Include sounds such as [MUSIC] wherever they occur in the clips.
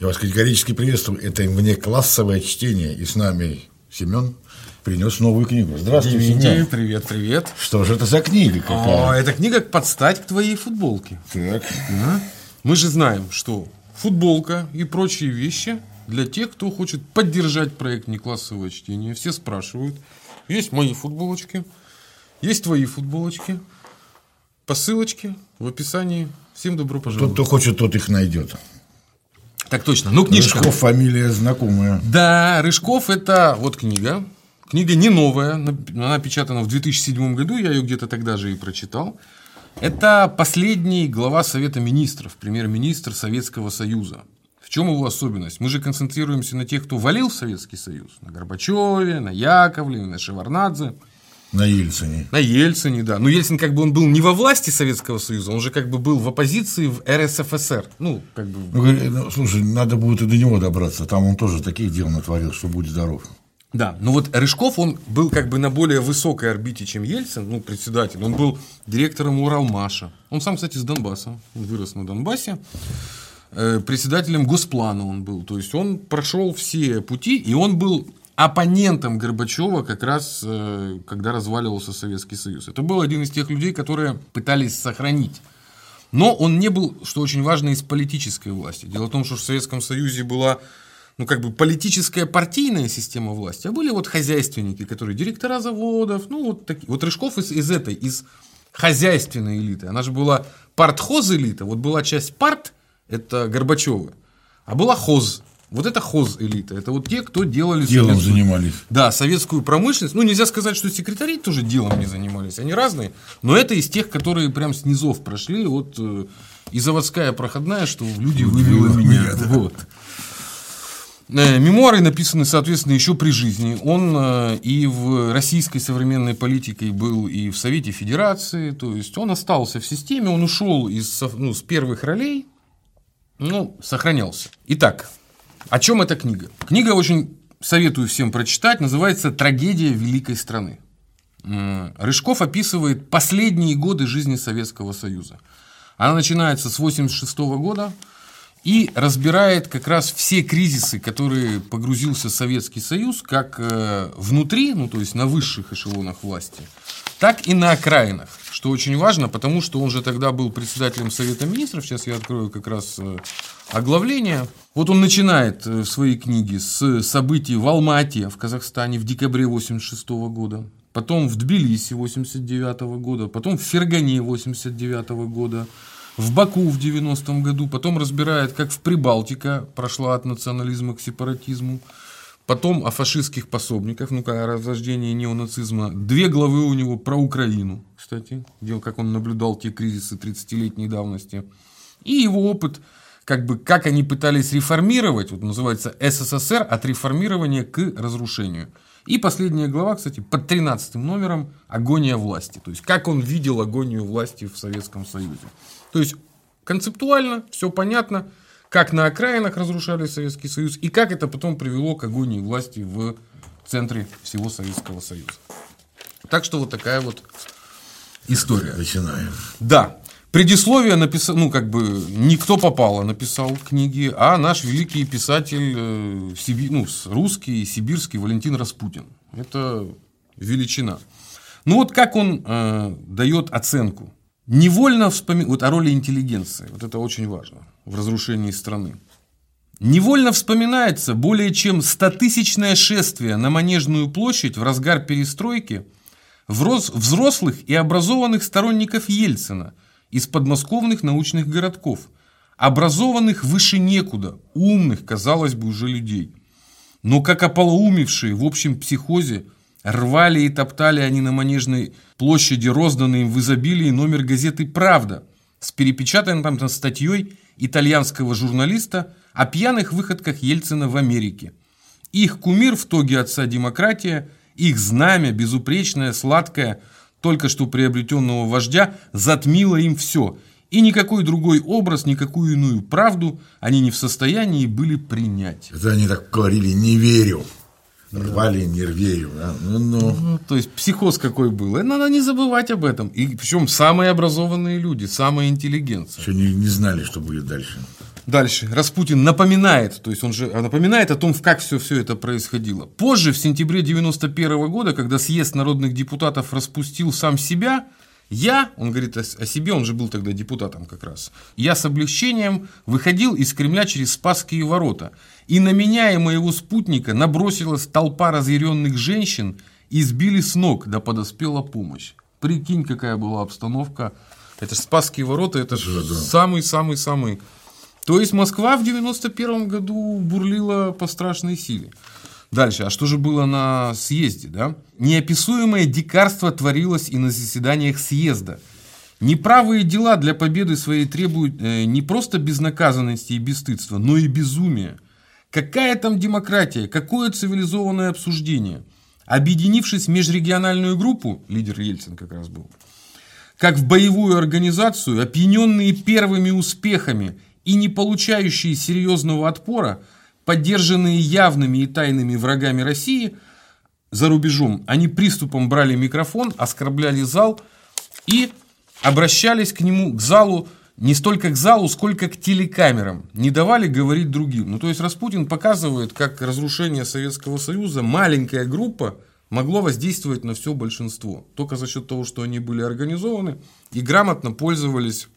Я вас категорически приветствую. Это внеклассовое чтение. И с нами Семен принес новую книгу. Здравствуйте, Семен. привет, привет. Что же это за книга какая? А, это книга под стать к твоей футболке. Так. Мы же знаем, что футболка и прочие вещи для тех, кто хочет поддержать проект неклассовое чтение. Все спрашивают. Есть мои футболочки, есть твои футболочки. По ссылочке в описании. Всем добро Тот, пожаловать. кто хочет, тот их найдет. Так точно. Ну, книжка. Рыжков фамилия знакомая. Да, Рыжков это вот книга. Книга не новая, она напечатана в 2007 году, я ее где-то тогда же и прочитал. Это последний глава Совета Министров, премьер-министр Советского Союза. В чем его особенность? Мы же концентрируемся на тех, кто валил в Советский Союз. На Горбачеве, на Яковлеве, на Шеварнадзе, На Ельцине. на Ельцине, да. Но Ельцин как бы он был не во власти Советского Союза, он же как бы был в оппозиции в РСФСР. Ну, как бы Ну, ну, слушай, надо будет и до него добраться. Там он тоже таких дел натворил, что будь здоров. Да, ну вот Рыжков, он был как бы на более высокой орбите, чем Ельцин, ну, председатель. Он был директором Уралмаша. Он сам, кстати, с Донбасса. Он вырос на Донбассе. Э, Председателем Госплана он был. То есть, он прошел все пути, и он был оппонентом Горбачева как раз, э, когда разваливался Советский Союз. Это был один из тех людей, которые пытались сохранить но он не был, что очень важно, из политической власти. Дело в том, что в Советском Союзе была ну, как бы политическая партийная система власти, а были вот хозяйственники, которые директора заводов, ну, вот такие. Вот Рыжков из, из этой, из хозяйственной элиты. Она же была партхоз элита. Вот была часть парт, это Горбачева, а была хоз. Вот это хоз элита. Это вот те, кто делали Делом советскую- занимались. да, советскую промышленность. Ну, нельзя сказать, что секретари тоже делом не занимались. Они разные. Но это из тех, которые прям с низов прошли. Вот э, и заводская проходная, что люди вывела меня. Вот. Э, Мемуары написаны, соответственно, еще при жизни. Он э, и в российской современной политике был, и в Совете Федерации. То есть он остался в системе, он ушел из, ну, с первых ролей, ну, сохранялся. Итак, о чем эта книга? Книга очень советую всем прочитать, называется «Трагедия великой страны». Рыжков описывает последние годы жизни Советского Союза. Она начинается с 1986 года и разбирает как раз все кризисы, которые погрузился Советский Союз, как э, внутри, ну то есть на высших эшелонах власти, так и на окраинах, что очень важно, потому что он же тогда был председателем Совета Министров, сейчас я открою как раз э, оглавление. Вот он начинает э, в своей книге с событий в Алмате, в Казахстане в декабре 1986 года, потом в Тбилиси 1989 года, потом в Фергане 1989 года, в Баку в 90-м году, потом разбирает, как в Прибалтика прошла от национализма к сепаратизму, потом о фашистских пособниках, ну-ка, о разложении неонацизма. Две главы у него про Украину, кстати, где, как он наблюдал те кризисы 30-летней давности. И его опыт, как бы, как они пытались реформировать, вот называется СССР от реформирования к разрушению. И последняя глава, кстати, под 13 номером «Агония власти». То есть, как он видел агонию власти в Советском Союзе. То есть, концептуально все понятно, как на окраинах разрушали Советский Союз и как это потом привело к агонии власти в центре всего Советского Союза. Так что вот такая вот история. Начинаем. Да. Предисловие написал, ну, как бы, никто попало написал книги, а наш великий писатель, э, сиби- ну, русский, сибирский Валентин Распутин. Это величина. Ну, вот как он э, дает оценку. Невольно вспоминать, вот о роли интеллигенции, вот это очень важно в разрушении страны. Невольно вспоминается более чем стотысячное шествие на Манежную площадь в разгар перестройки взрослых и образованных сторонников Ельцина из подмосковных научных городков, образованных выше некуда, умных, казалось бы, уже людей. Но как ополоумевшие в общем психозе, рвали и топтали они на Манежной площади розданный им в изобилии номер газеты «Правда» с перепечатанной там статьей итальянского журналиста о пьяных выходках Ельцина в Америке. Их кумир в тоге отца демократия, их знамя, безупречное, сладкое, только что приобретенного вождя, затмило им все. И никакой другой образ, никакую иную правду они не в состоянии были принять. Это они так говорили, не верю. Рвали, не верю. да. Ну, ну. Ну, то есть психоз какой был. И надо не забывать об этом. И причем самые образованные люди, самая интеллигенция. Еще не, не знали, что будет дальше. Дальше. Распутин напоминает, то есть он же напоминает о том, как все, все это происходило. Позже, в сентябре 91 года, когда съезд народных депутатов распустил сам себя, я, он говорит о, о себе, он же был тогда депутатом как раз, я с облегчением выходил из Кремля через Спасские ворота, и на меня и моего спутника набросилась толпа разъяренных женщин и сбили с ног, да подоспела помощь. Прикинь, какая была обстановка. Это же Спасские ворота, это же самый-самый-самый то есть Москва в 91 году бурлила по страшной силе. Дальше, а что же было на съезде? Да? Неописуемое дикарство творилось и на заседаниях съезда. Неправые дела для победы своей требуют э, не просто безнаказанности и бесстыдства, но и безумия. Какая там демократия, какое цивилизованное обсуждение? Объединившись в межрегиональную группу, лидер Ельцин как раз был, как в боевую организацию, опьяненные первыми успехами и не получающие серьезного отпора, поддержанные явными и тайными врагами России за рубежом, они приступом брали микрофон, оскорбляли зал и обращались к нему, к залу, не столько к залу, сколько к телекамерам, не давали говорить другим. Ну, то есть Распутин показывает, как разрушение Советского Союза, маленькая группа, могло воздействовать на все большинство. Только за счет того, что они были организованы и грамотно пользовались,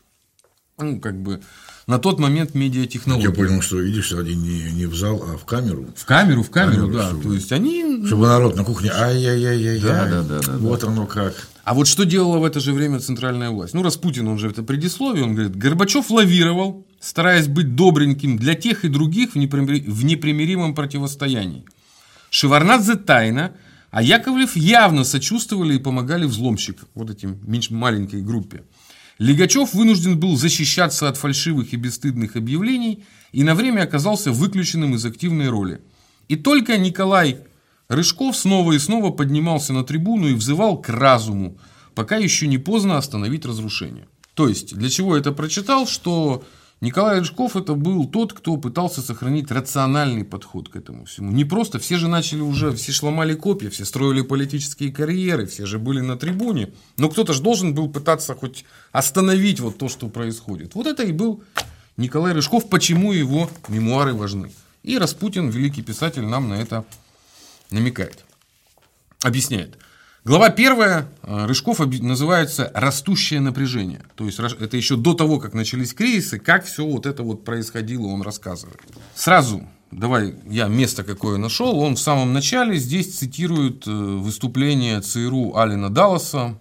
ну, как бы, на тот момент медиатехнологии. Я понял, что видишь, они не, не в зал, а в камеру. В камеру, в камеру, камеру да. Чтобы, То есть они. Чтобы народ на кухне. Ай-яй-яй-яй. Да, да, да, да. Вот да. оно как. А вот что делала в это же время центральная власть? Ну, Распутин, он же это предисловие, он говорит, Горбачев лавировал, стараясь быть добреньким для тех и других в, непримир... в непримиримом противостоянии. Шеварнадзе тайно, а Яковлев явно сочувствовали и помогали взломщикам, вот этим маленькой группе. Лигачев вынужден был защищаться от фальшивых и бесстыдных объявлений и на время оказался выключенным из активной роли. И только Николай Рыжков снова и снова поднимался на трибуну и взывал к разуму, пока еще не поздно остановить разрушение. То есть, для чего я это прочитал, что Николай Рыжков это был тот, кто пытался сохранить рациональный подход к этому всему. Не просто, все же начали уже, все шломали копья, все строили политические карьеры, все же были на трибуне. Но кто-то же должен был пытаться хоть остановить вот то, что происходит. Вот это и был Николай Рыжков, почему его мемуары важны. И Распутин, великий писатель, нам на это намекает. Объясняет. Глава первая э, Рыжков называется «Растущее напряжение». То есть это еще до того, как начались кризисы, как все вот это вот происходило, он рассказывает. Сразу, давай я место какое нашел, он в самом начале здесь цитирует э, выступление ЦРУ Алина Далласа,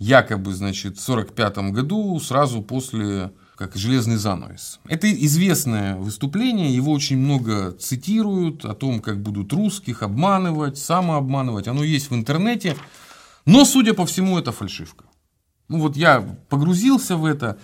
якобы, значит, в 1945 году, сразу после как железный занавес. Это известное выступление, его очень много цитируют о том, как будут русских обманывать, самообманывать. Оно есть в интернете, но, судя по всему, это фальшивка. Ну вот я погрузился в это,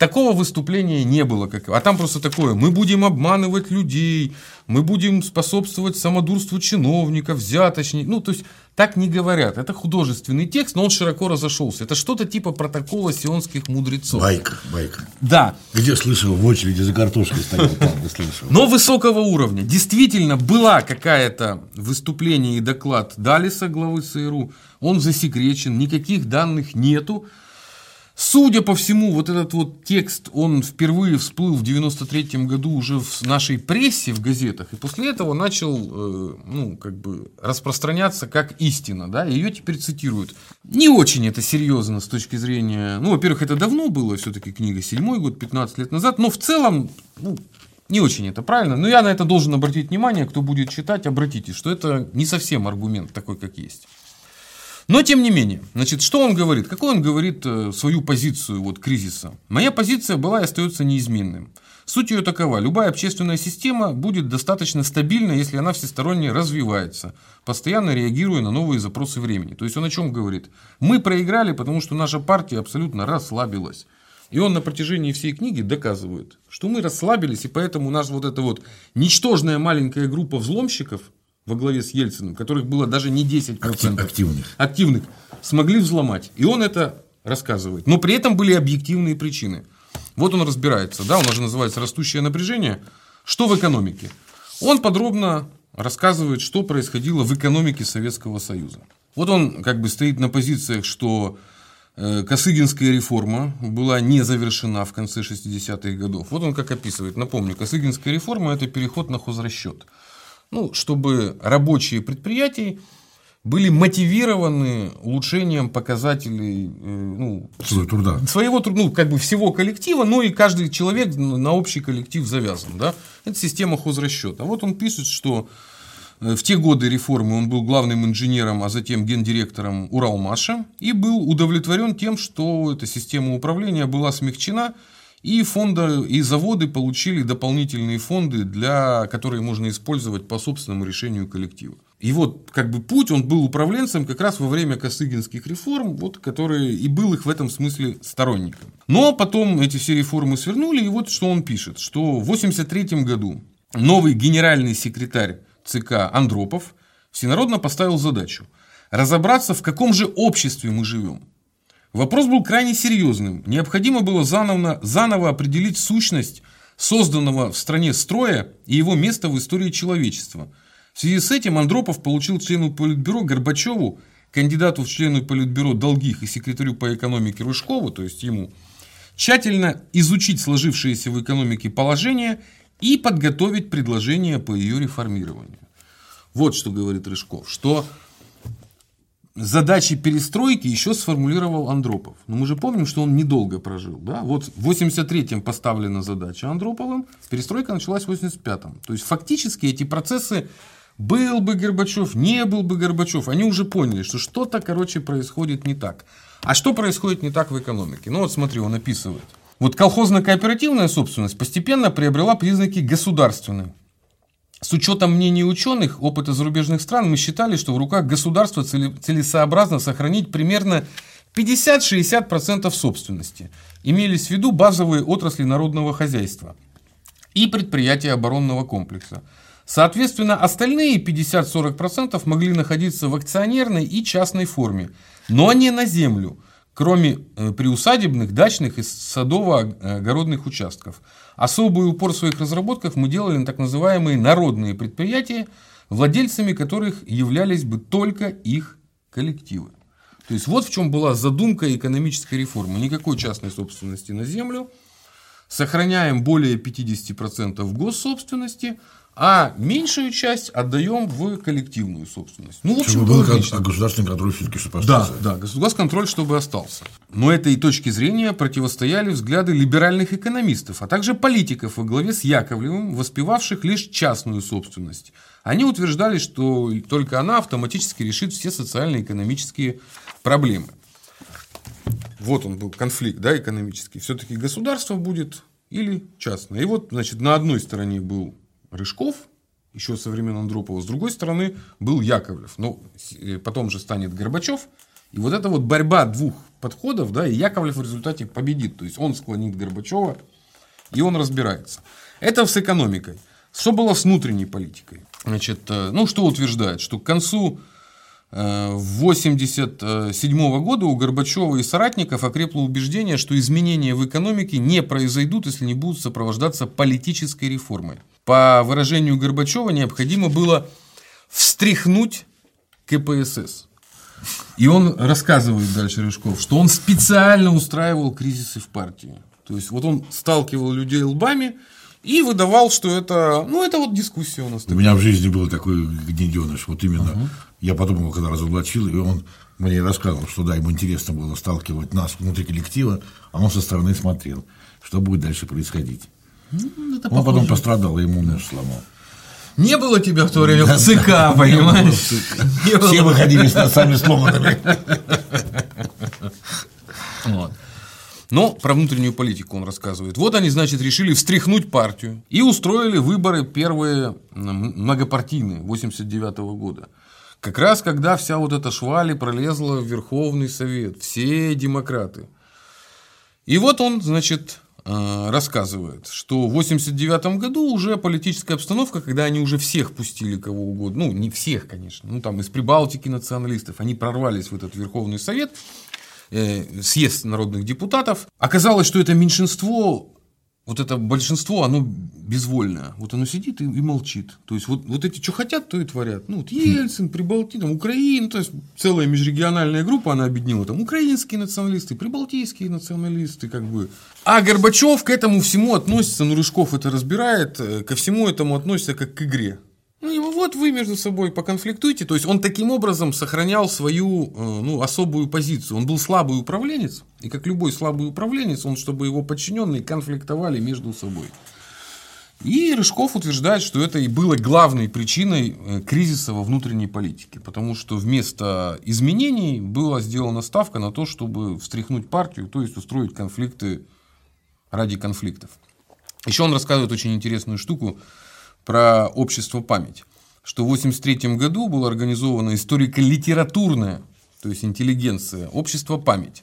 Такого выступления не было. Как... А там просто такое, мы будем обманывать людей, мы будем способствовать самодурству чиновников, взяточник. Ну, то есть, так не говорят. Это художественный текст, но он широко разошелся. Это что-то типа протокола сионских мудрецов. Байка, байка. Да. Где слышал, в очереди за картошкой стоял, там слышал. Но высокого уровня. Действительно, была какая-то выступление и доклад Далиса, главы ЦРУ. Он засекречен, никаких данных нету. Судя по всему, вот этот вот текст, он впервые всплыл в 93 году уже в нашей прессе, в газетах, и после этого начал, э, ну, как бы распространяться как истина, да, ее теперь цитируют. Не очень это серьезно с точки зрения, ну, во-первых, это давно было, все-таки книга, седьмой год, 15 лет назад, но в целом, ну, не очень это правильно, но я на это должен обратить внимание, кто будет читать, обратите, что это не совсем аргумент такой, как есть. Но тем не менее, значит, что он говорит? Какой он говорит э, свою позицию вот, кризиса? Моя позиция была и остается неизменным. Суть ее такова. Любая общественная система будет достаточно стабильна, если она всесторонне развивается, постоянно реагируя на новые запросы времени. То есть он о чем говорит? Мы проиграли, потому что наша партия абсолютно расслабилась. И он на протяжении всей книги доказывает, что мы расслабились, и поэтому нас вот эта вот ничтожная маленькая группа взломщиков, во главе с Ельциным, которых было даже не 10%. Активных. Активных. Смогли взломать. И он это рассказывает. Но при этом были объективные причины. Вот он разбирается. Да, у нас же называется «Растущее напряжение». Что в экономике? Он подробно рассказывает, что происходило в экономике Советского Союза. Вот он как бы стоит на позициях, что э, Косыгинская реформа была не завершена в конце 60-х годов. Вот он как описывает. Напомню, Косыгинская реформа – это переход на хозрасчет. Ну, чтобы рабочие предприятий были мотивированы улучшением показателей э, ну, своего труда. Своего труда, ну, как бы всего коллектива, ну и каждый человек на общий коллектив завязан. Да? Это система хозрасчета. Вот он пишет, что э, в те годы реформы он был главным инженером, а затем гендиректором Уралмаша и был удовлетворен тем, что эта система управления была смягчена и фонды, и заводы получили дополнительные фонды, для, которые можно использовать по собственному решению коллектива. И вот как бы путь, он был управленцем как раз во время Косыгинских реформ, вот, которые и был их в этом смысле сторонником. Но потом эти все реформы свернули, и вот что он пишет, что в 1983 году новый генеральный секретарь ЦК Андропов всенародно поставил задачу разобраться, в каком же обществе мы живем. Вопрос был крайне серьезным. Необходимо было заново, заново определить сущность созданного в стране строя и его место в истории человечества. В связи с этим Андропов получил члену Политбюро Горбачеву, кандидату в члены Политбюро Долгих и секретарю по экономике Рыжкову, то есть ему, тщательно изучить сложившееся в экономике положение и подготовить предложение по ее реформированию. Вот что говорит Рыжков, что задачи перестройки еще сформулировал Андропов. Но мы же помним, что он недолго прожил. Да? Вот в 83-м поставлена задача Андроповым, перестройка началась в 85-м. То есть фактически эти процессы был бы Горбачев, не был бы Горбачев, они уже поняли, что что-то, короче, происходит не так. А что происходит не так в экономике? Ну вот смотри, он описывает. Вот колхозно-кооперативная собственность постепенно приобрела признаки государственной. С учетом мнений ученых, опыта зарубежных стран, мы считали, что в руках государства целесообразно сохранить примерно 50-60% собственности. Имелись в виду базовые отрасли народного хозяйства и предприятия оборонного комплекса. Соответственно, остальные 50-40% могли находиться в акционерной и частной форме, но не на землю – кроме э, приусадебных, дачных и садово-огородных участков. Особый упор в своих разработках мы делали на так называемые народные предприятия, владельцами которых являлись бы только их коллективы. То есть вот в чем была задумка экономической реформы. Никакой частной собственности на землю, сохраняем более 50% госсобственности, а меньшую часть отдаем в коллективную собственность. Ну, в общем, чтобы был а государственный контроль все-таки, чтобы остался. Да, да, государственный контроль, чтобы остался. Но этой точки зрения противостояли взгляды либеральных экономистов, а также политиков во главе с Яковлевым, воспевавших лишь частную собственность. Они утверждали, что только она автоматически решит все социально-экономические проблемы. Вот он был конфликт да, экономический. Все-таки государство будет или частное. И вот, значит, на одной стороне был Рыжков, еще со времен Андропова. С другой стороны был Яковлев. Но э, потом же станет Горбачев. И вот эта вот борьба двух подходов, да, и Яковлев в результате победит. То есть он склонит Горбачева, и он разбирается. Это с экономикой. Что было с внутренней политикой? Значит, э, ну, что утверждает, что к концу 1987 э, года у Горбачева и соратников окрепло убеждение, что изменения в экономике не произойдут, если не будут сопровождаться политической реформой. По выражению Горбачева необходимо было встряхнуть КПСС. И он рассказывает дальше Рыжков, что он специально устраивал кризисы в партии. То есть вот он сталкивал людей лбами, и выдавал, что это, ну, это вот дискуссия у нас. У меня в жизни был такой гнеденыш, вот именно. Uh-huh. Я подумал, когда разоблачил, и он мне рассказывал, что да, ему интересно было сталкивать нас внутри коллектива, а он со стороны смотрел, что будет дальше происходить. Ну, он потом пострадал, ему нож сломал. Не было тебя в то время в ЦК, понимаешь? [LAUGHS] Все выходили с носами [LAUGHS] сломанными. Вот. Но про внутреннюю политику он рассказывает. Вот они, значит, решили встряхнуть партию и устроили выборы первые многопартийные 89 -го года. Как раз когда вся вот эта швали пролезла в Верховный Совет, все демократы. И вот он, значит, рассказывает, что в 89 году уже политическая обстановка, когда они уже всех пустили кого угодно, ну, не всех, конечно, ну, там из Прибалтики националистов, они прорвались в этот Верховный Совет, Э, съезд народных депутатов. Оказалось, что это меньшинство, вот это большинство, оно безвольное. Вот оно сидит и, и молчит. То есть, вот, вот эти, что хотят, то и творят. Ну, вот Ельцин, Прибалтий, там, Украина, то есть, целая межрегиональная группа, она объединила, там, украинские националисты, прибалтийские националисты, как бы. А Горбачев к этому всему относится, ну, Рыжков это разбирает, э, ко всему этому относится как к игре. Вот вы между собой поконфликтуйте. То есть он таким образом сохранял свою э, ну, особую позицию. Он был слабый управленец, и как любой слабый управленец, он, чтобы его подчиненные конфликтовали между собой. И Рыжков утверждает, что это и было главной причиной э, кризиса во внутренней политике, потому что вместо изменений была сделана ставка на то, чтобы встряхнуть партию, то есть устроить конфликты ради конфликтов. Еще он рассказывает очень интересную штуку про общество память, что в 1983 году было организовано историко-литературное, то есть интеллигенция, общество память.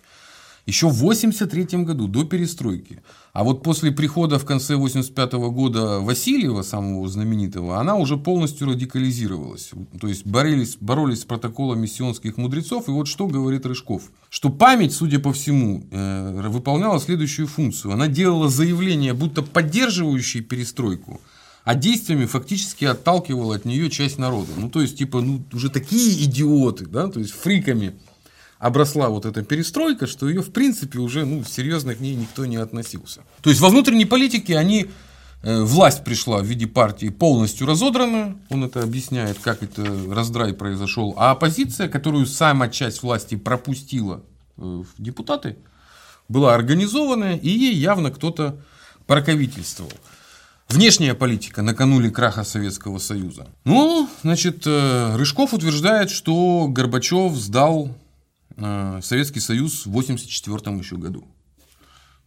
Еще в 1983 году, до перестройки. А вот после прихода в конце 1985 года Васильева, самого знаменитого, она уже полностью радикализировалась. То есть боролись, боролись с протоколами сионских мудрецов. И вот что говорит Рыжков. Что память, судя по всему, э, выполняла следующую функцию. Она делала заявления, будто поддерживающие перестройку – а действиями фактически отталкивал от нее часть народа. Ну, то есть, типа, ну, уже такие идиоты, да, то есть, фриками обросла вот эта перестройка, что ее, в принципе, уже, ну, серьезно к ней никто не относился. То есть, во внутренней политике они э, Власть пришла в виде партии полностью разодранная, он это объясняет, как это раздрай произошел, а оппозиция, которую сама часть власти пропустила э, в депутаты, была организованная, и ей явно кто-то прокавительствовал. Внешняя политика накануне краха Советского Союза. Ну, значит, э, Рыжков утверждает, что Горбачев сдал э, Советский Союз в 1984 еще году.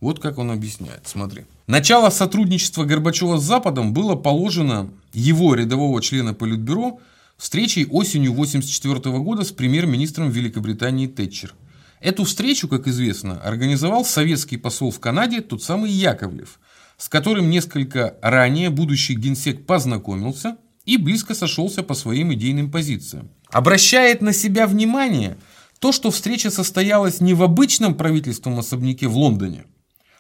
Вот как он объясняет, смотри. Начало сотрудничества Горбачева с Западом было положено его рядового члена Политбюро встречей осенью 1984 года с премьер-министром Великобритании Тэтчер. Эту встречу, как известно, организовал советский посол в Канаде, тот самый Яковлев – с которым несколько ранее будущий генсек познакомился и близко сошелся по своим идейным позициям. Обращает на себя внимание то, что встреча состоялась не в обычном правительственном особняке в Лондоне,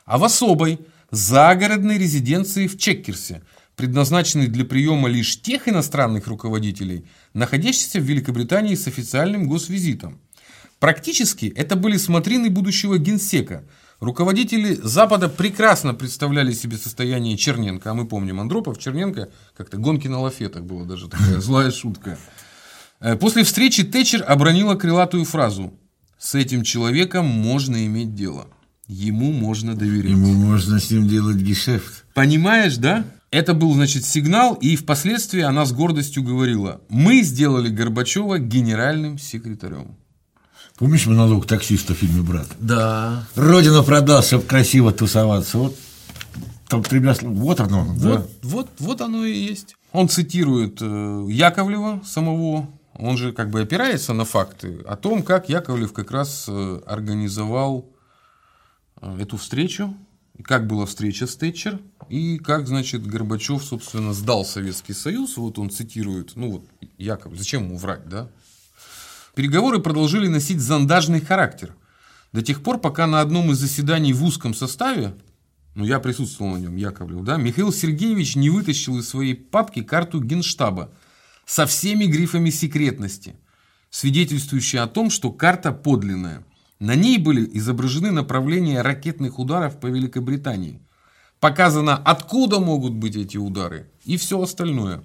а в особой, загородной резиденции в Чеккерсе, предназначенной для приема лишь тех иностранных руководителей, находящихся в Великобритании с официальным госвизитом. Практически это были смотрины будущего генсека – Руководители Запада прекрасно представляли себе состояние Черненко, а мы помним Андропов, Черненко, как-то гонки на лафетах была даже такая [LAUGHS] злая шутка. Э, после встречи Тэтчер обронила крылатую фразу «С этим человеком можно иметь дело, ему можно доверять». Ему можно с ним делать гешефт. Понимаешь, да? Это был, значит, сигнал, и впоследствии она с гордостью говорила, мы сделали Горбачева генеральным секретарем. Помнишь монолог таксиста в фильме «Брат»? Да. Родину продал, чтобы красиво тусоваться. Вот там тремя Вот оно. Вот, да. вот, вот оно и есть. Он цитирует э, Яковлева самого, он же как бы опирается на факты о том, как Яковлев как раз э, организовал э, эту встречу, как была встреча с Тэтчер, и как, значит, Горбачев, собственно, сдал Советский Союз. Вот он цитирует, ну вот, Яков, зачем ему врать, да? Переговоры продолжили носить зондажный характер. До тех пор, пока на одном из заседаний в узком составе, ну я присутствовал на нем, Яковлев, да, Михаил Сергеевич не вытащил из своей папки карту генштаба со всеми грифами секретности, свидетельствующие о том, что карта подлинная. На ней были изображены направления ракетных ударов по Великобритании. Показано, откуда могут быть эти удары и все остальное.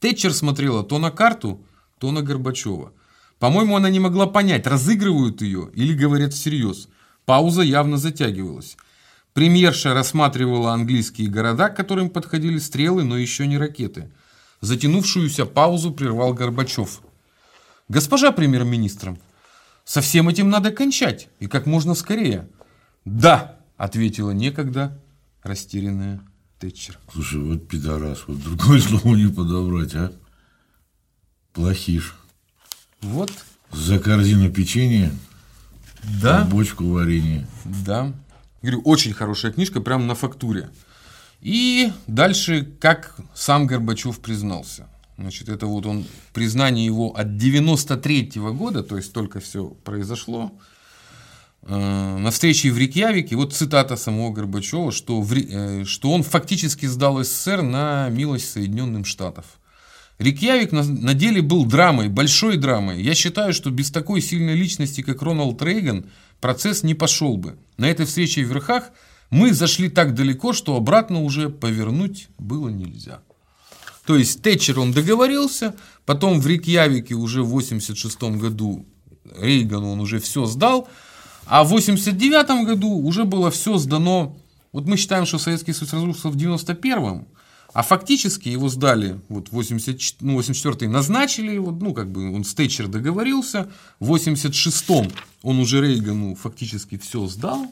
Тэтчер смотрела то на карту, то на Горбачева – по-моему, она не могла понять, разыгрывают ее или говорят всерьез. Пауза явно затягивалась. Премьерша рассматривала английские города, к которым подходили стрелы, но еще не ракеты. Затянувшуюся паузу прервал Горбачев. «Госпожа премьер-министр, со всем этим надо кончать, и как можно скорее». «Да», — ответила некогда растерянная Тэтчер. Слушай, вот пидорас, вот другое слово [LAUGHS] не подобрать, а? Плохиш. Вот. За корзину печенья, да. бочку варенья. Да. Говорю, очень хорошая книжка, прямо на фактуре. И дальше, как сам Горбачев признался. Значит, это вот он, признание его от 93 -го года, то есть только все произошло. э, на встрече в Рикьявике, вот цитата самого Горбачева, что, в, э, что он фактически сдал СССР на милость Соединенных Штатов. Рикьявик на, деле был драмой, большой драмой. Я считаю, что без такой сильной личности, как Рональд Рейган, процесс не пошел бы. На этой встрече в верхах мы зашли так далеко, что обратно уже повернуть было нельзя. То есть Тэтчер он договорился, потом в Рикьявике уже в 86 году Рейгану он уже все сдал, а в 89 году уже было все сдано. Вот мы считаем, что Советский Союз разрушился в 91-м, а фактически его сдали, вот 80, ну, 84 назначили, вот, ну, как бы он с Тэтчер договорился, в 86-м он уже Рейгану фактически все сдал,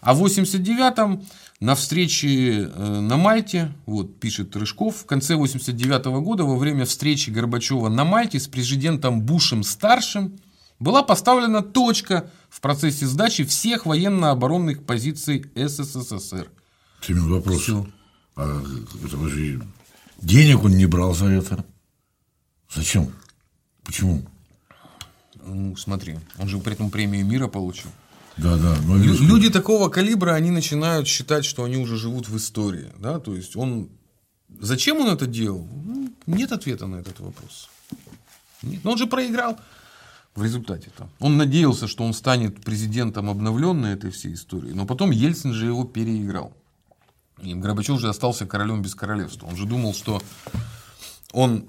а в 89-м на встрече э, на Мальте, вот пишет Рыжков, в конце 89 -го года во время встречи Горбачева на Мальте с президентом Бушем-старшим была поставлена точка в процессе сдачи всех военно-оборонных позиций СССР. Семен, вопрос. Все. А это же денег он не брал за это. Зачем? Почему? Ну, смотри, он же при этом премию мира получил. Да, да. Но Люди такого калибра, они начинают считать, что они уже живут в истории. Да? То есть он. Зачем он это делал? Ну, нет ответа на этот вопрос. Нет. Но он же проиграл в результате. -то. Он надеялся, что он станет президентом обновленной этой всей истории, но потом Ельцин же его переиграл. И Горбачев же остался королем без королевства. Он же думал, что он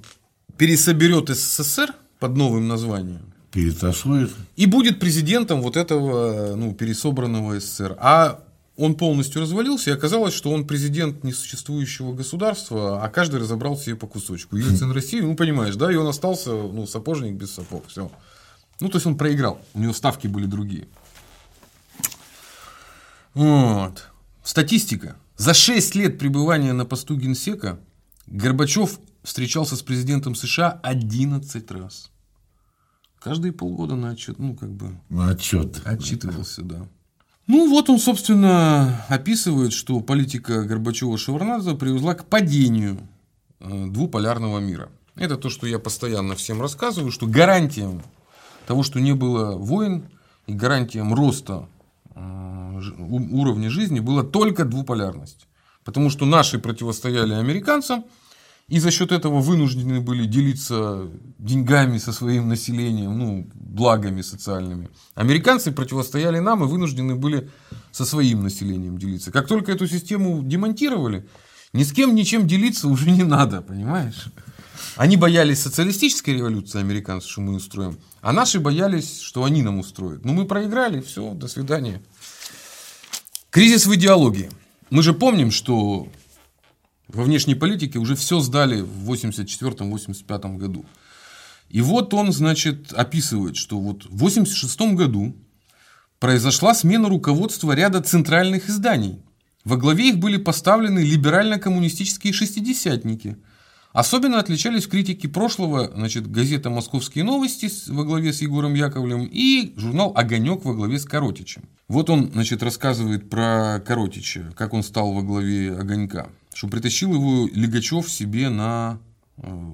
пересоберет СССР под новым названием. Перетасует. И будет президентом вот этого ну, пересобранного СССР. А он полностью развалился, и оказалось, что он президент несуществующего государства, а каждый разобрал себе по кусочку. Ельцин [LAUGHS] России, ну понимаешь, да, и он остался ну, сапожник без сапог. Все. Ну, то есть он проиграл. У него ставки были другие. Вот. Статистика. За 6 лет пребывания на посту генсека Горбачев встречался с президентом США 11 раз. Каждые полгода на отчет, ну, как бы... На отчет. Отчитывался, да. Ну, вот он, собственно, описывает, что политика Горбачева-Шеварнадзе привела к падению э, двуполярного мира. Это то, что я постоянно всем рассказываю, что гарантием того, что не было войн и гарантием роста Уровня жизни была только двуполярность. Потому что наши противостояли американцам, и за счет этого вынуждены были делиться деньгами со своим населением, ну, благами социальными. Американцы противостояли нам и вынуждены были со своим населением делиться. Как только эту систему демонтировали, ни с кем ничем делиться уже не надо, понимаешь? Они боялись социалистической революции американцев, что мы устроим, а наши боялись, что они нам устроят. Ну, мы проиграли, все, до свидания. Кризис в идеологии. Мы же помним, что во внешней политике уже все сдали в 84-85 году. И вот он, значит, описывает, что вот в 86 году произошла смена руководства ряда центральных изданий. Во главе их были поставлены либерально-коммунистические шестидесятники – Особенно отличались критики прошлого, значит, газета «Московские новости» во главе с Егором Яковлевым и журнал «Огонек» во главе с Коротичем. Вот он, значит, рассказывает про Коротича, как он стал во главе «Огонька», что притащил его Легачев себе на э,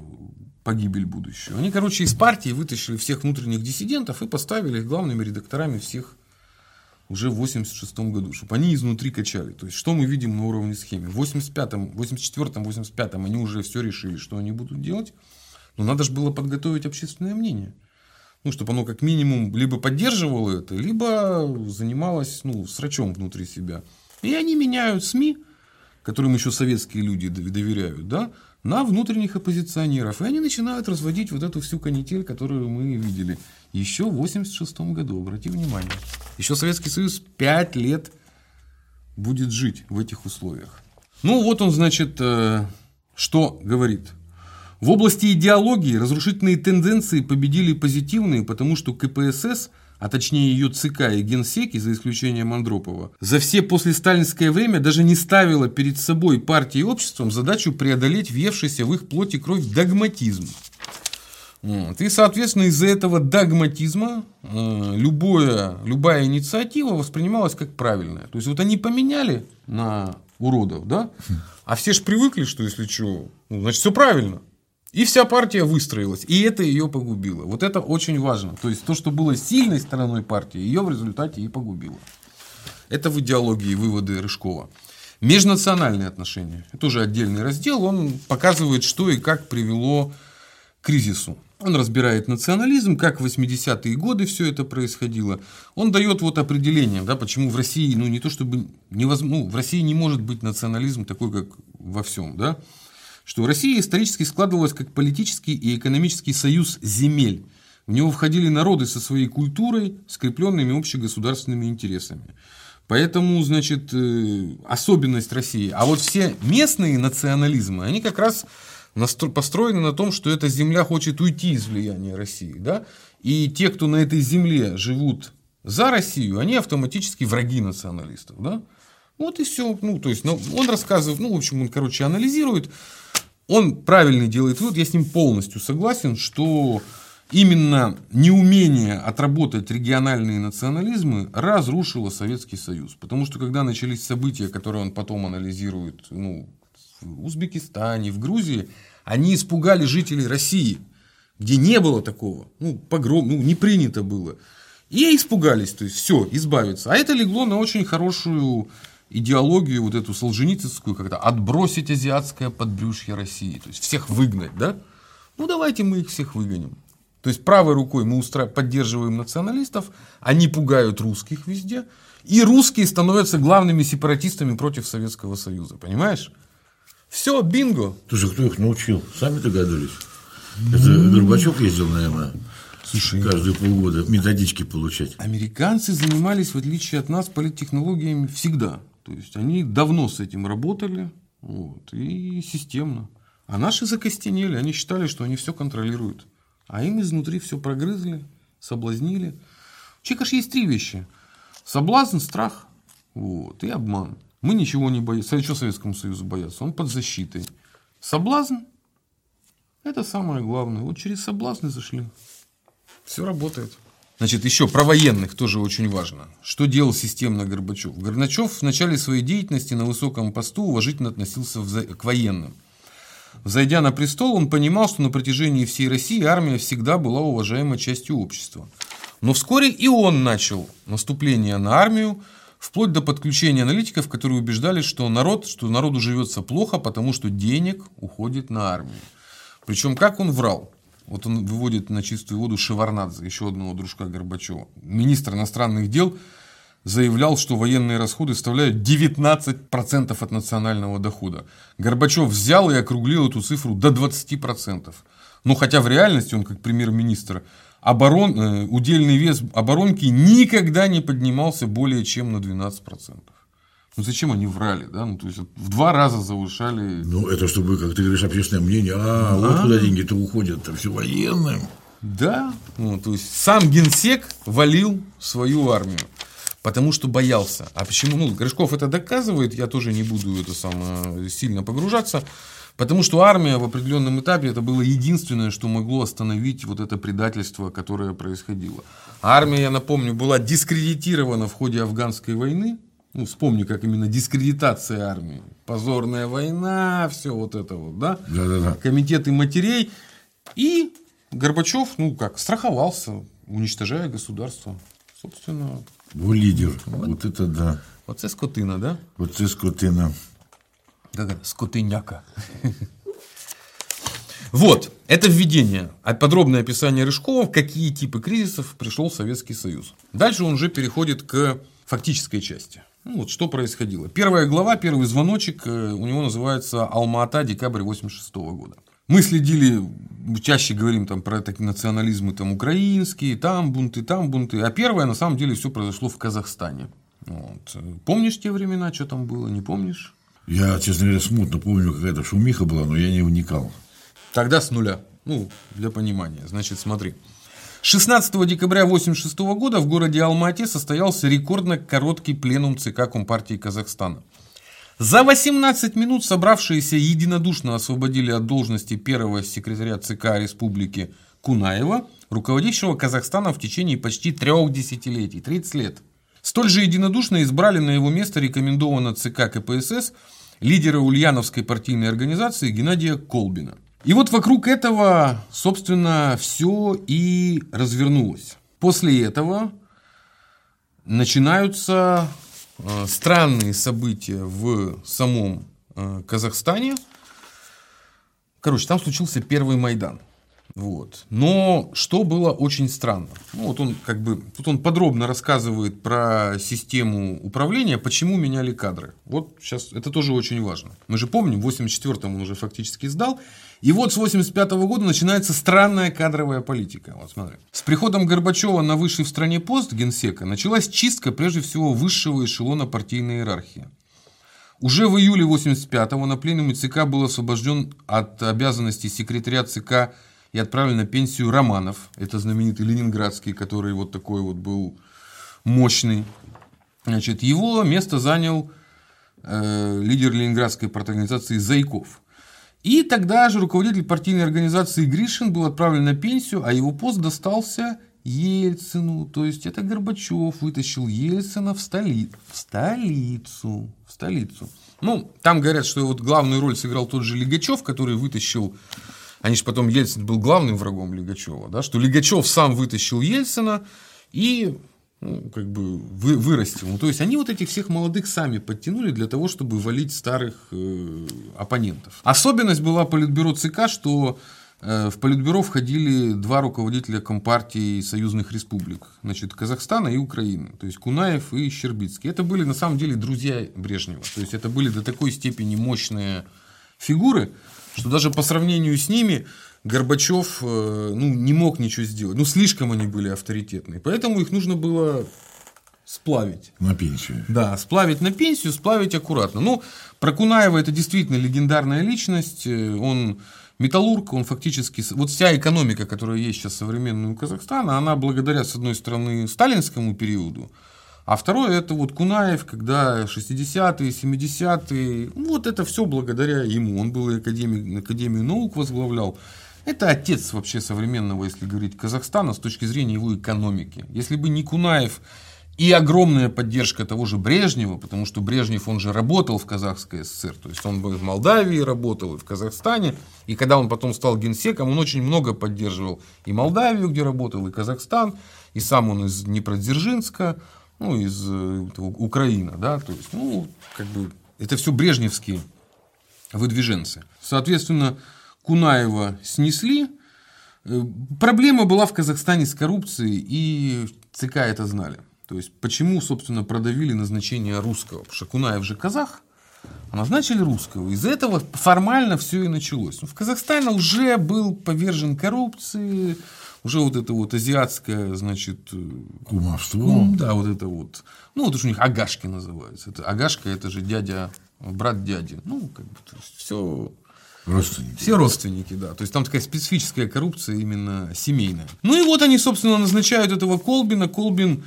погибель будущую. Они, короче, из партии вытащили всех внутренних диссидентов и поставили их главными редакторами всех уже в 86 году, чтобы они изнутри качали. То есть, что мы видим на уровне схемы. В 85-м, 84-м, 85-м они уже все решили, что они будут делать. Но надо же было подготовить общественное мнение. Ну, чтобы оно как минимум либо поддерживало это, либо занималось ну, срачом внутри себя. И они меняют СМИ, которым еще советские люди доверяют, да, на внутренних оппозиционеров. И они начинают разводить вот эту всю канитель, которую мы видели еще в 1986 году. Обрати внимание. Еще Советский Союз 5 лет будет жить в этих условиях. Ну, вот он, значит, э, что говорит. В области идеологии разрушительные тенденции победили позитивные, потому что КПСС – а точнее ее ЦК и Генсеки, за исключением Андропова, за все послесталинское время даже не ставила перед собой партией и обществом задачу преодолеть въевшийся в их плоти кровь догматизм. Вот. И, соответственно, из-за этого догматизма э, любое, любая инициатива воспринималась как правильная. То есть, вот они поменяли на уродов, да? А все же привыкли, что если что, ну, значит, все правильно. И вся партия выстроилась. И это ее погубило. Вот это очень важно. То есть то, что было сильной стороной партии, ее в результате и погубило. Это в идеологии выводы Рыжкова. Межнациональные отношения. Это уже отдельный раздел. Он показывает, что и как привело к кризису. Он разбирает национализм, как в 80-е годы все это происходило. Он дает вот определение, да, почему в России, ну не то чтобы невозможно, ну, в России не может быть национализм такой, как во всем, да что Россия исторически складывалась как политический и экономический союз земель. В него входили народы со своей культурой, скрепленными общегосударственными интересами. Поэтому, значит, э, особенность России. А вот все местные национализмы, они как раз построены на том, что эта земля хочет уйти из влияния России. Да? И те, кто на этой земле живут за Россию, они автоматически враги националистов. Да? Вот и все. Ну, то есть, ну, он рассказывает, ну, в общем, он, короче, анализирует он правильный делает вывод, я с ним полностью согласен, что именно неумение отработать региональные национализмы разрушило Советский Союз. Потому что когда начались события, которые он потом анализирует ну, в Узбекистане, в Грузии, они испугали жителей России, где не было такого, ну, погром, ну, не принято было. И испугались, то есть все, избавиться. А это легло на очень хорошую идеологию вот эту солженицынскую, когда отбросить азиатское подбрюшье России, то есть всех выгнать, да? Ну давайте мы их всех выгоним. То есть правой рукой мы устра... поддерживаем националистов, они пугают русских везде, и русские становятся главными сепаратистами против Советского Союза, понимаешь? Все, бинго. Слушай, кто их научил? Сами догадались? Это Горбачев ездил, наверное. Слушай, каждые полгода методички получать. Американцы занимались, в отличие от нас, политтехнологиями всегда. То есть они давно с этим работали вот, и системно. А наши закостенели, они считали, что они все контролируют. А им изнутри все прогрызли, соблазнили. У человека же есть три вещи. Соблазн, страх вот, и обман. Мы ничего не боимся. Что Советскому Союзу бояться? Он под защитой. Соблазн – это самое главное. Вот через соблазны зашли. Все работает. Значит, еще про военных тоже очень важно. Что делал системно Горбачев? Горбачев в начале своей деятельности на высоком посту уважительно относился к военным. Зайдя на престол, он понимал, что на протяжении всей России армия всегда была уважаемой частью общества. Но вскоре и он начал наступление на армию, вплоть до подключения аналитиков, которые убеждали, что, народ, что народу живется плохо, потому что денег уходит на армию. Причем как он врал? Вот он выводит на чистую воду Шеварнадзе, еще одного дружка Горбачева. Министр иностранных дел заявлял, что военные расходы составляют 19% от национального дохода. Горбачев взял и округлил эту цифру до 20%. Но хотя в реальности он, как премьер-министр, оборон, э, удельный вес оборонки никогда не поднимался более чем на 12%. Ну зачем они врали, да? Ну, то есть в два раза завышали. Ну, это чтобы, как ты говоришь, общественное мнение, а, а вот куда деньги-то уходят, то все военным. Да, ну, то есть сам генсек валил свою армию. Потому что боялся. А почему? Ну, Гришков это доказывает, я тоже не буду это самое сильно погружаться. Потому что армия в определенном этапе это было единственное, что могло остановить вот это предательство, которое происходило. Армия, я напомню, была дискредитирована в ходе афганской войны. Ну, вспомни, как именно дискредитация армии. Позорная война, все вот это вот, да? Да-да-да. Комитеты матерей. И Горбачев, ну как, страховался, уничтожая государство. Собственно. Был лидер. Вот, вот это да. Вот это скотина, да? Вот это скотина. Как это? Скотыняка. Вот, это введение, а подробное описание Рыжкова, в какие типы кризисов пришел Советский Союз. Дальше он уже переходит к фактической части. Ну, вот что происходило. Первая глава, первый звоночек, э, у него называется «Алма-Ата, декабрь 86 года». Мы следили, чаще говорим там про такие национализмы там украинские, там бунты, там бунты. А первое, на самом деле, все произошло в Казахстане. Вот. Помнишь те времена, что там было, не помнишь? Я, честно говоря, смутно помню, какая-то шумиха была, но я не вникал. Тогда с нуля. Ну, для понимания. Значит, смотри. 16 декабря 1986 года в городе Алмате состоялся рекордно короткий пленум ЦК Компартии Казахстана. За 18 минут собравшиеся единодушно освободили от должности первого секретаря ЦК Республики Кунаева, руководящего Казахстаном в течение почти трех десятилетий, 30 лет. Столь же единодушно избрали на его место рекомендованного ЦК КПСС лидера Ульяновской партийной организации Геннадия Колбина. И вот вокруг этого, собственно, все и развернулось. После этого начинаются э, странные события в самом э, Казахстане. Короче, там случился первый Майдан. Вот. Но что было очень странно. Ну, вот он как бы, тут он подробно рассказывает про систему управления, почему меняли кадры. Вот сейчас это тоже очень важно. Мы же помним, в 84-м он уже фактически сдал. И вот с 85 -го года начинается странная кадровая политика. Вот смотри. С приходом Горбачева на высший в стране пост генсека началась чистка прежде всего высшего эшелона партийной иерархии. Уже в июле 85-го на пленуме ЦК был освобожден от обязанностей секретаря ЦК и отправили на пенсию Романов. Это знаменитый ленинградский, который вот такой вот был мощный. Значит, его место занял э, лидер ленинградской организации Зайков. И тогда же руководитель партийной организации Гришин был отправлен на пенсию, а его пост достался Ельцину. То есть это Горбачев вытащил Ельцина в, столи... в столицу. В столицу. Ну, там говорят, что вот главную роль сыграл тот же Лигачев, который вытащил они же потом, Ельцин был главным врагом Лигачева, да, что Лигачев сам вытащил Ельцина и ну, как бы вы, вырастил. Ну, то есть они вот этих всех молодых сами подтянули для того, чтобы валить старых э, оппонентов. Особенность была Политбюро ЦК, что э, в Политбюро входили два руководителя Компартии союзных республик, значит, Казахстана и Украины, то есть Кунаев и Щербицкий. Это были на самом деле друзья Брежнева, то есть это были до такой степени мощные фигуры, что даже по сравнению с ними Горбачев э, ну, не мог ничего сделать. Ну, слишком они были авторитетные. Поэтому их нужно было сплавить. На пенсию. Да, сплавить на пенсию, сплавить аккуратно. Ну, про Кунаева это действительно легендарная личность. Э, он металлург, он фактически... Вот вся экономика, которая есть сейчас современная у Казахстана, она благодаря, с одной стороны, сталинскому периоду, а второе, это вот Кунаев, когда 60-е, 70-е, ну, вот это все благодаря ему. Он был и академик, Академию наук возглавлял. Это отец вообще современного, если говорить, Казахстана с точки зрения его экономики. Если бы не Кунаев и огромная поддержка того же Брежнева, потому что Брежнев, он же работал в Казахской ССР, то есть он в Молдавии работал, и в Казахстане, и когда он потом стал генсеком, он очень много поддерживал и Молдавию, где работал, и Казахстан, и сам он из Днепродзержинска, ну, из э, Украины, да, то есть, ну, как бы, это все брежневские выдвиженцы. Соответственно, Кунаева снесли. Э, проблема была в Казахстане с коррупцией, и ЦК это знали. То есть, почему, собственно, продавили назначение русского? Потому что Кунаев же казах, а назначили русского. Из-за этого формально все и началось. Ну, в Казахстане уже был повержен коррупции, уже вот это вот азиатское, значит... Э, Кумовство. Кум, да, вот это вот. Ну, вот уж у них Агашки называется. Это, Агашка это же дядя, брат дяди. Ну, как бы, то есть, все... Родственники. Все родственники, да. То есть там такая специфическая коррупция именно семейная. Ну и вот они, собственно, назначают этого Колбина. Колбин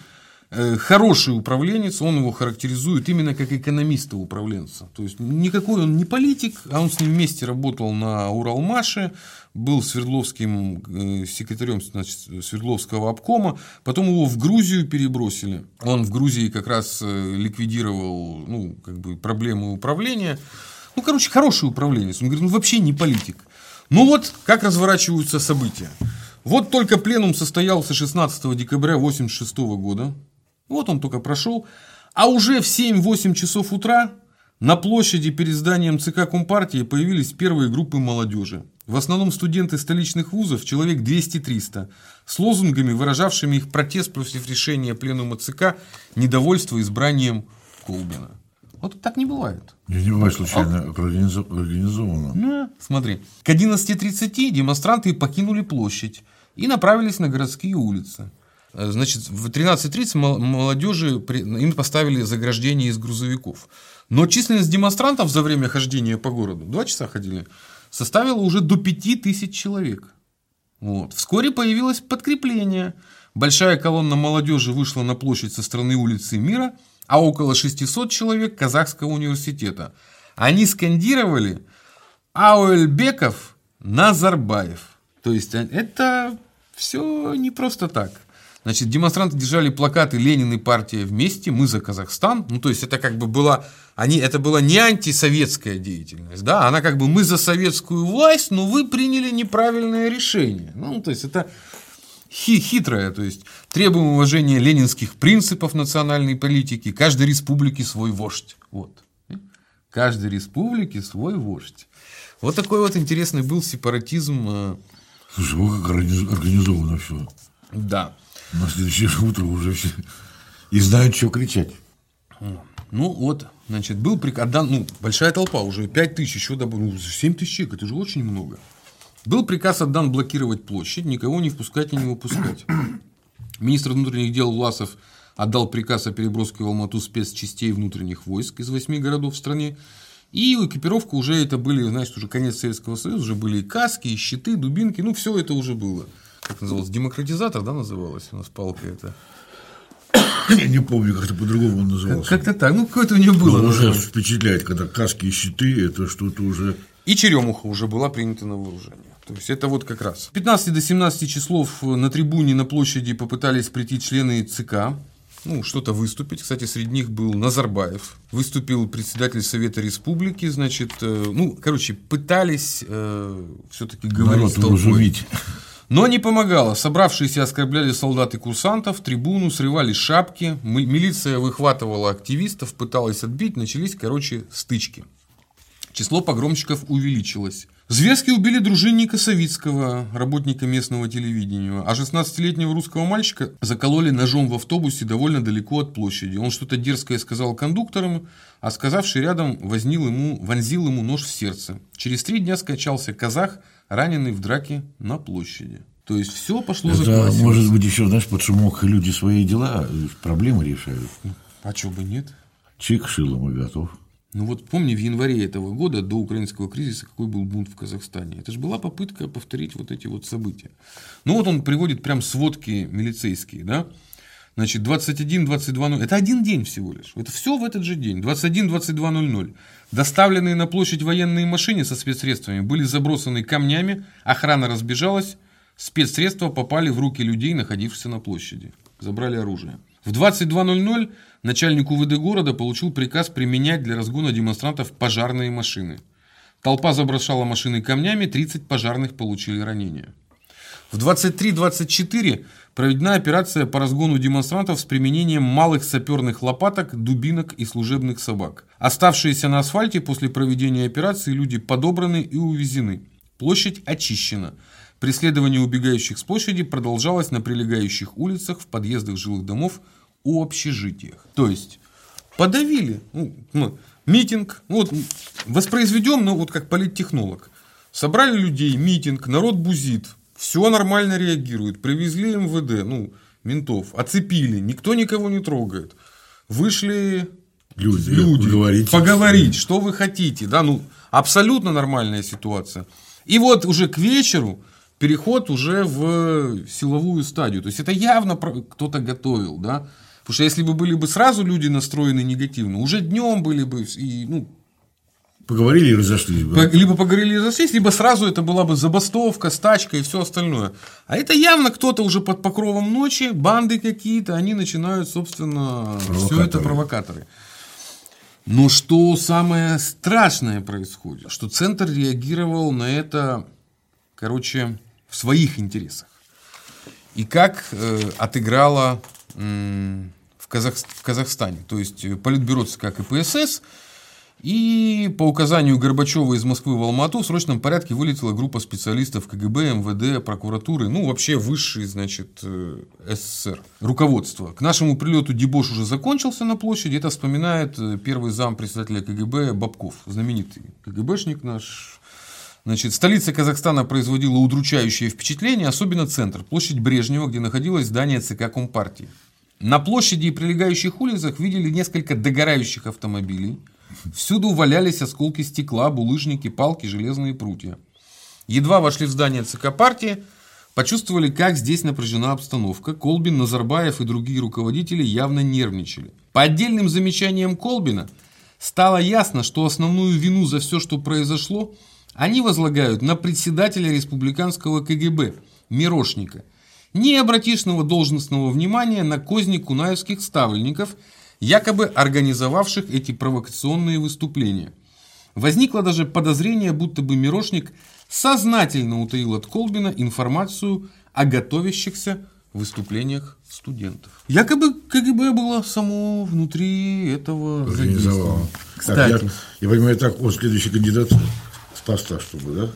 хороший управленец, он его характеризует именно как экономиста-управленца. То есть никакой он не политик, а он с ним вместе работал на Уралмаше, был Свердловским э, секретарем значит, Свердловского обкома, потом его в Грузию перебросили. Он в Грузии как раз э, ликвидировал ну, как бы проблемы управления. Ну, короче, хороший управленец. Он говорит, ну вообще не политик. Ну вот, как разворачиваются события. Вот только пленум состоялся 16 декабря 1986 года. Вот он только прошел. А уже в 7-8 часов утра на площади перед зданием ЦК Компартии появились первые группы молодежи. В основном студенты столичных вузов, человек 200-300, с лозунгами, выражавшими их протест против решения пленума ЦК, недовольство избранием Колбина. Вот так не бывает. Не бывает случайно а... организовано. Ну, смотри. К 11.30 демонстранты покинули площадь и направились на городские улицы. Значит, в 13.30 молодежи им поставили заграждение из грузовиков. Но численность демонстрантов за время хождения по городу, два часа ходили, составила уже до 5000 человек. Вот. Вскоре появилось подкрепление. Большая колонна молодежи вышла на площадь со стороны улицы Мира, а около 600 человек Казахского университета. Они скандировали Ауэльбеков Назарбаев. То есть это все не просто так. Значит, демонстранты держали плакаты «Ленин и партия вместе», «Мы за Казахстан». Ну, то есть, это как бы была, они, это была не антисоветская деятельность, да, она как бы «Мы за советскую власть, но вы приняли неправильное решение». Ну, то есть, это хи хитрое, то есть, требуем уважения ленинских принципов национальной политики, каждой республике свой вождь. Вот. Каждой республике свой вождь. Вот такой вот интересный был сепаратизм. э, Слушай, вот как организ- организовано все. Да. На следующее [LAUGHS] утро уже все и знают, что кричать. Ну вот, значит, был приказ, отдан- ну, большая толпа, уже 5 тысяч, еще добавил, ну, 7 тысяч человек, это же очень много. Был приказ отдан блокировать площадь, никого не впускать и не выпускать. [CLEARS THROAT] Министр внутренних дел Власов отдал приказ о переброске в Алмату спецчастей внутренних войск из восьми городов в стране. И экипировка уже это были, значит, уже конец Советского Союза, уже были и каски, и щиты, дубинки, ну, все это уже было. Как называлось? Демократизатор, да, называлась у нас палка это? Я не помню, как-то по-другому он назывался. Как-то так, ну, какое-то у нее было. Но уже впечатляет, когда каски и щиты, это что-то уже... И черемуха уже была принята на вооружение. То есть это вот как раз. С 15 до 17 числов на трибуне на площади попытались прийти члены ЦК, ну, что-то выступить. Кстати, среди них был Назарбаев. Выступил председатель Совета Республики, значит, э, ну, короче, пытались все-таки говорить Народ с толпой. Но не помогало. Собравшиеся оскорбляли солдат и курсантов, трибуну, срывали шапки, ми- милиция выхватывала активистов, пыталась отбить, начались, короче, стычки. Число погромщиков увеличилось. Зверски убили дружинника Савицкого, работника местного телевидения, а 16-летнего русского мальчика закололи ножом в автобусе довольно далеко от площади. Он что-то дерзкое сказал кондукторам, а сказавший рядом вознил ему, вонзил ему нож в сердце. Через три дня скачался казах, раненый в драке на площади. То есть все пошло за Это классикой. может быть еще, знаешь, под шумок люди свои дела, э, проблемы решают. А чё бы нет? Чик шилом и готов. Ну вот помни, в январе этого года, до украинского кризиса, какой был бунт в Казахстане. Это же была попытка повторить вот эти вот события. Ну вот он приводит прям сводки милицейские, да? Значит, 21-22.00. Это один день всего лишь. Это все в этот же день. 21-22.00. Доставленные на площадь военные машины со спецсредствами были забросаны камнями, охрана разбежалась, спецсредства попали в руки людей, находившихся на площади. Забрали оружие. В 22.00 начальник УВД города получил приказ применять для разгона демонстрантов пожарные машины. Толпа забросала машины камнями, 30 пожарных получили ранения. В 23.24 проведена операция по разгону демонстрантов с применением малых саперных лопаток, дубинок и служебных собак. Оставшиеся на асфальте после проведения операции люди подобраны и увезены. Площадь очищена. Преследование убегающих с площади продолжалось на прилегающих улицах, в подъездах жилых домов, у общежитиях. То есть подавили. Ну, ну, митинг. Ну, вот, воспроизведем, ну, вот как политтехнолог. Собрали людей, митинг, народ бузит. Все нормально реагирует. Привезли МВД, ну, ментов, оцепили. Никто никого не трогает. Вышли Люди, люди поговорить. поговорить, что вы хотите. Да, ну, абсолютно нормальная ситуация. И вот уже к вечеру переход уже в силовую стадию. То есть это явно кто-то готовил, да. Потому что если бы были бы сразу люди настроены негативно, уже днем были бы и, ну, Поговорили и разошлись. бы. либо поговорили и разошлись, либо сразу это была бы забастовка, стачка и все остальное. А это явно кто-то уже под покровом ночи, банды какие-то, они начинают, собственно, все это Провокаторы. Но что самое страшное происходит, что центр реагировал на это, короче, в своих интересах. И как э, отыграла м, в, Казах- в Казахстане. То есть э, Политбюро ЦК КПСС и по указанию Горбачева из Москвы в Алмату в срочном порядке вылетела группа специалистов КГБ, МВД, прокуратуры, ну вообще высший, значит, э, СССР, руководство. К нашему прилету дебош уже закончился на площади, это вспоминает э, первый зам председателя КГБ Бабков, знаменитый КГБшник наш, Значит, столица Казахстана производила удручающее впечатление, особенно центр, площадь Брежнева, где находилось здание ЦК Компартии. На площади и прилегающих улицах видели несколько догорающих автомобилей. Всюду валялись осколки стекла, булыжники, палки, железные прутья. Едва вошли в здание ЦК партии, почувствовали, как здесь напряжена обстановка. Колбин, Назарбаев и другие руководители явно нервничали. По отдельным замечаниям Колбина стало ясно, что основную вину за все, что произошло, они возлагают на председателя республиканского КГБ Мирошника. не обратишного должностного внимания на козни кунаевских ставленников, якобы организовавших эти провокационные выступления. Возникло даже подозрение, будто бы Мирошник сознательно утаил от Колбина информацию о готовящихся выступлениях студентов. Якобы КГБ было само внутри этого Организовало. Кстати. Так, я, я понимаю, так, он следующий кандидат с поста, чтобы, да?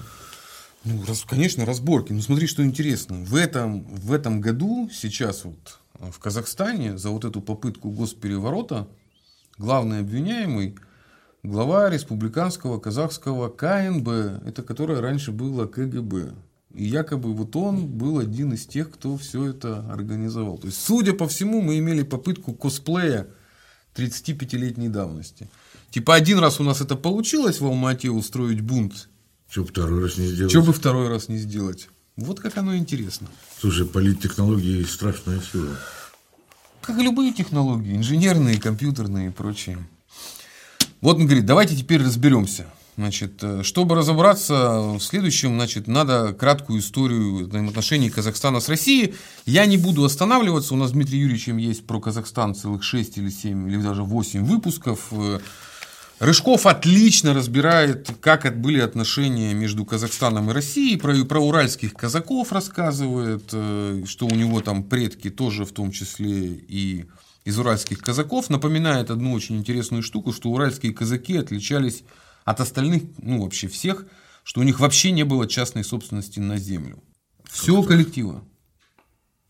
Ну, раз, конечно, разборки. Но смотри, что интересно. В этом, в этом году, сейчас вот в Казахстане, за вот эту попытку госпереворота, главный обвиняемый глава республиканского казахского КНБ, это которое раньше было КГБ. И якобы вот он был один из тех, кто все это организовал. То есть, судя по всему, мы имели попытку косплея 35-летней давности. Типа один раз у нас это получилось в Алмате устроить бунт. Что второй раз не сделать? Что бы второй раз не сделать? Вот как оно интересно. Слушай, политтехнологии страшная сила. Как и любые технологии, инженерные, компьютерные и прочие. Вот он говорит, давайте теперь разберемся. Значит, э, чтобы разобраться в следующем, значит, надо краткую историю взаимоотношений Казахстана с Россией. Я не буду останавливаться. У нас с Дмитрием Юрьевичем есть про Казахстан целых 6 или 7 или даже 8 выпусков. Рыжков отлично разбирает, как были отношения между Казахстаном и Россией, про, про уральских казаков рассказывает, э, что у него там предки тоже в том числе и из уральских казаков. Напоминает одну очень интересную штуку, что уральские казаки отличались от остальных, ну вообще всех, что у них вообще не было частной собственности на землю. Все коллектива.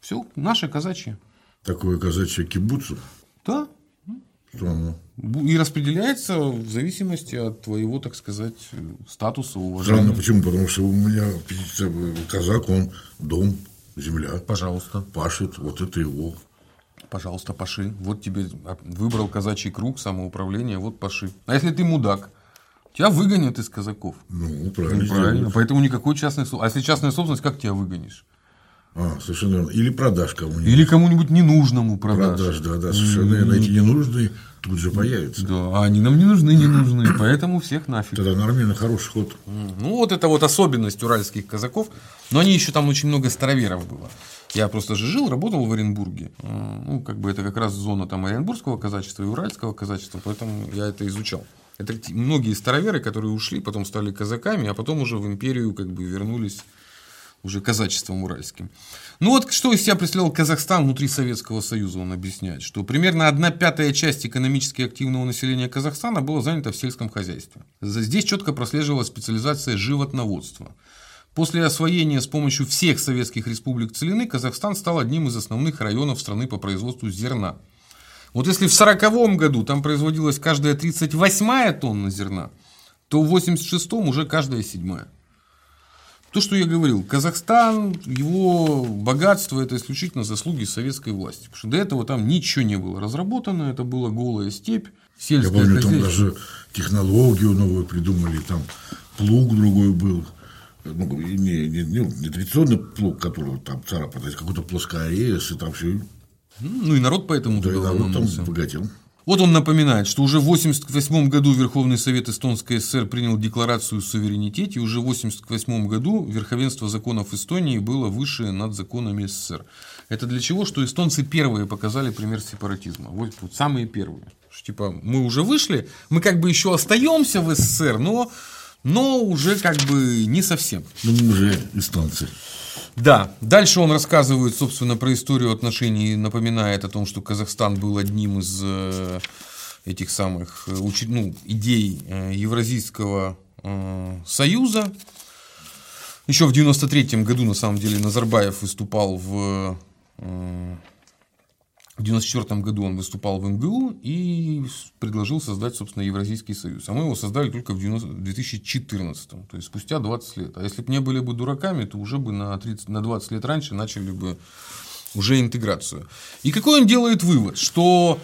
Все наше казачье. Такое казачье кибуцу? Да. Странно. И распределяется в зависимости от твоего, так сказать, статуса, уважения. Странно, почему? Потому что у меня казак, он дом, земля. Пожалуйста. Пашет, вот это его. Пожалуйста, паши. Вот тебе выбрал казачий круг самоуправления, вот паши. А если ты мудак, тебя выгонят из казаков. Ну, правильно. Ну, правильно. Поэтому никакой частной собственности. А если частная собственность, как тебя выгонишь? А, совершенно верно. Или продашь кому-нибудь. Или кому-нибудь ненужному продашь. Продашь, да, да, совершенно верно. Эти ненужные тут же появятся. Да, а они нам не нужны, не нужны, [CLEARS THROAT] поэтому всех нафиг. Тогда нормально, хороший ход. Ну, вот это вот особенность уральских казаков. Но они еще там очень много староверов было. Я просто же жил, работал в Оренбурге. Ну, как бы это как раз зона там Оренбургского казачества и Уральского казачества, поэтому я это изучал. Это многие староверы, которые ушли, потом стали казаками, а потом уже в империю как бы вернулись уже казачеством уральским. Ну вот что из себя представлял Казахстан внутри Советского Союза, он объясняет, что примерно одна пятая часть экономически активного населения Казахстана была занята в сельском хозяйстве. Здесь четко прослеживалась специализация животноводства. После освоения с помощью всех советских республик целины Казахстан стал одним из основных районов страны по производству зерна. Вот если в 1940 году там производилась каждая 38 тонна зерна, то в 1986 уже каждая седьмая. То, что я говорил, Казахстан, его богатство – это исключительно заслуги советской власти. Потому что до этого там ничего не было разработано, это была голая степь, сельская Я помню, там даже технологию новую придумали, там плуг другой был. Ну, не, не, не, не традиционный плуг, который там царапает, а какой-то плоскорез, и там все. Ну и народ поэтому да, и народ там богател. Вот он напоминает, что уже в 1988 году Верховный Совет Эстонской ССР принял декларацию о суверенитете, и уже в 1988 году верховенство законов Эстонии было выше над законами СССР. Это для чего? Что эстонцы первые показали пример сепаратизма. Вот, вот самые первые. Что, типа, мы уже вышли, мы как бы еще остаемся в СССР, но, но уже как бы не совсем. Ну, мы уже эстонцы. Да, дальше он рассказывает, собственно, про историю отношений, напоминает о том, что Казахстан был одним из э, этих самых э, ну, идей э, Евразийского союза. Еще в 93 году, на самом деле, Назарбаев выступал в в 1994 году он выступал в МГУ и предложил создать, собственно, Евразийский союз. А мы его создали только в 2014, то есть спустя 20 лет. А если бы не были бы дураками, то уже бы на, 30, на 20 лет раньше начали бы уже интеграцию. И какой он делает вывод? Что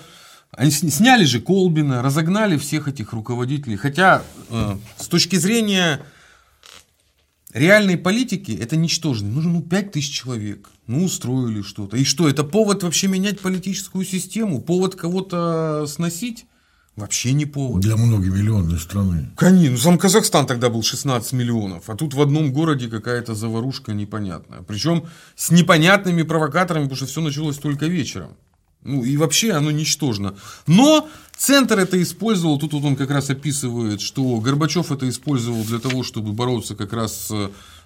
они сняли же Колбина, разогнали всех этих руководителей. Хотя э, с точки зрения реальной политики это ничтожно. Нужно ну, 5 тысяч человек. Ну, устроили что-то. И что, это повод вообще менять политическую систему? Повод кого-то сносить? Вообще не повод. Для многомиллионной страны. Конечно. Ну, сам Казахстан тогда был 16 миллионов, а тут в одном городе какая-то заварушка непонятная. Причем с непонятными провокаторами, потому что все началось только вечером. Ну и вообще оно ничтожно. Но центр это использовал, тут вот он как раз описывает, что Горбачев это использовал для того, чтобы бороться как раз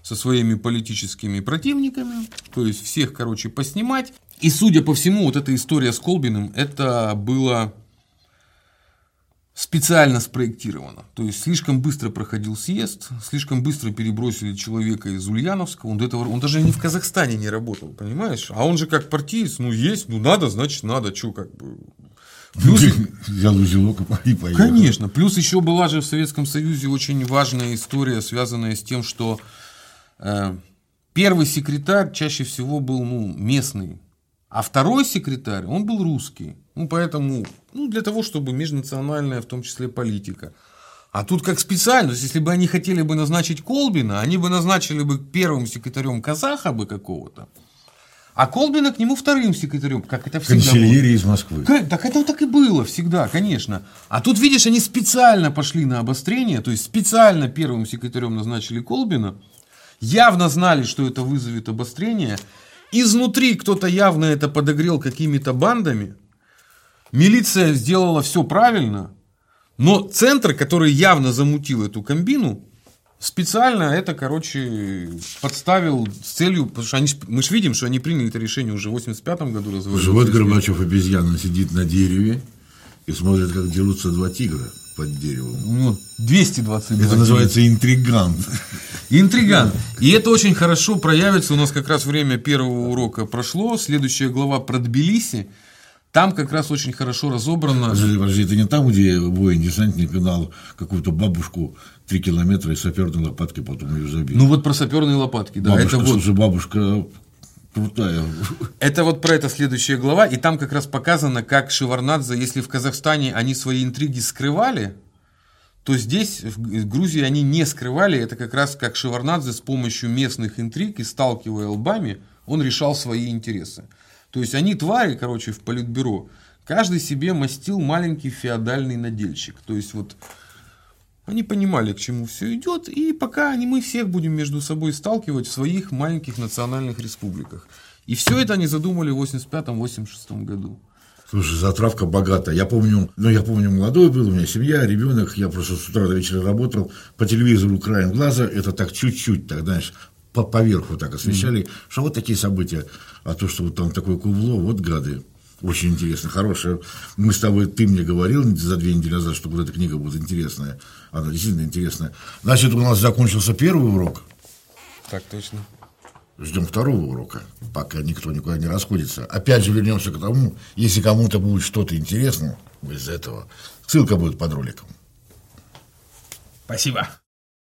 со своими политическими противниками, то есть всех, короче, поснимать. И судя по всему, вот эта история с Колбиным, это было специально спроектировано. То есть слишком быстро проходил съезд, слишком быстро перебросили человека из Ульяновска. Он, до этого, он даже не в Казахстане не работал, понимаешь? А он же как партиец, ну есть, ну надо, значит надо, что как бы. Плюс... Взял узелок и поехал. Конечно. Плюс еще была же в Советском Союзе очень важная история, связанная с тем, что первый секретарь чаще всего был ну, местный, а второй секретарь, он был русский. Ну, поэтому, ну, для того, чтобы межнациональная, в том числе, политика. А тут как специально, то есть, если бы они хотели бы назначить Колбина, они бы назначили бы первым секретарем казаха бы какого-то, а Колбина к нему вторым секретарем, как это всегда Канцелярия из Москвы. Как, так это так и было всегда, конечно. А тут, видишь, они специально пошли на обострение, то есть специально первым секретарем назначили Колбина, явно знали, что это вызовет обострение, Изнутри кто-то явно это подогрел какими-то бандами. Милиция сделала все правильно. Но центр, который явно замутил эту комбину, специально это, короче, подставил с целью, потому что они, мы же видим, что они приняли это решение уже в 85 году. Живот Горбачев обезьяна сидит на дереве и смотрит, как дерутся два тигра под деревом. Ну, 220 Это называется интригант. Интригант. И это очень хорошо проявится. У нас как раз время первого урока прошло. Следующая глава про Тбилиси. Там как раз очень хорошо разобрано. Подожди, подожди, это не там, где воин-десантник гнал какую-то бабушку три километра и саперной лопатки потом ее забил. Ну вот про саперные лопатки, да. Бабушка, это вот... бабушка крутая. Это вот про это следующая глава, и там как раз показано, как Шеварнадзе, если в Казахстане они свои интриги скрывали, то здесь, в Грузии, они не скрывали. Это как раз как Шеварнадзе с помощью местных интриг и сталкивая лбами, он решал свои интересы. То есть они твари, короче, в политбюро, каждый себе мастил маленький феодальный надельщик. То есть вот они понимали, к чему все идет, и пока они, мы всех будем между собой сталкивать в своих маленьких национальных республиках. И все это они задумали в 85-86 году. Слушай, затравка богатая. Я помню, ну, я помню, молодой был, у меня семья, ребенок, я просто с утра до вечера работал, по телевизору краем глаза, это так чуть-чуть, так, знаешь, по поверху так освещали, mm-hmm. что вот такие события. А то, что вот там такое кубло, вот гады. Очень интересно, хорошая. Мы с тобой, ты мне говорил за две недели назад, что вот эта книга будет интересная. Она действительно интересная. Значит, у нас закончился первый урок. Так точно. Ждем второго урока, пока никто никуда не расходится. Опять же вернемся к тому, если кому-то будет что-то интересно из этого, ссылка будет под роликом. Спасибо.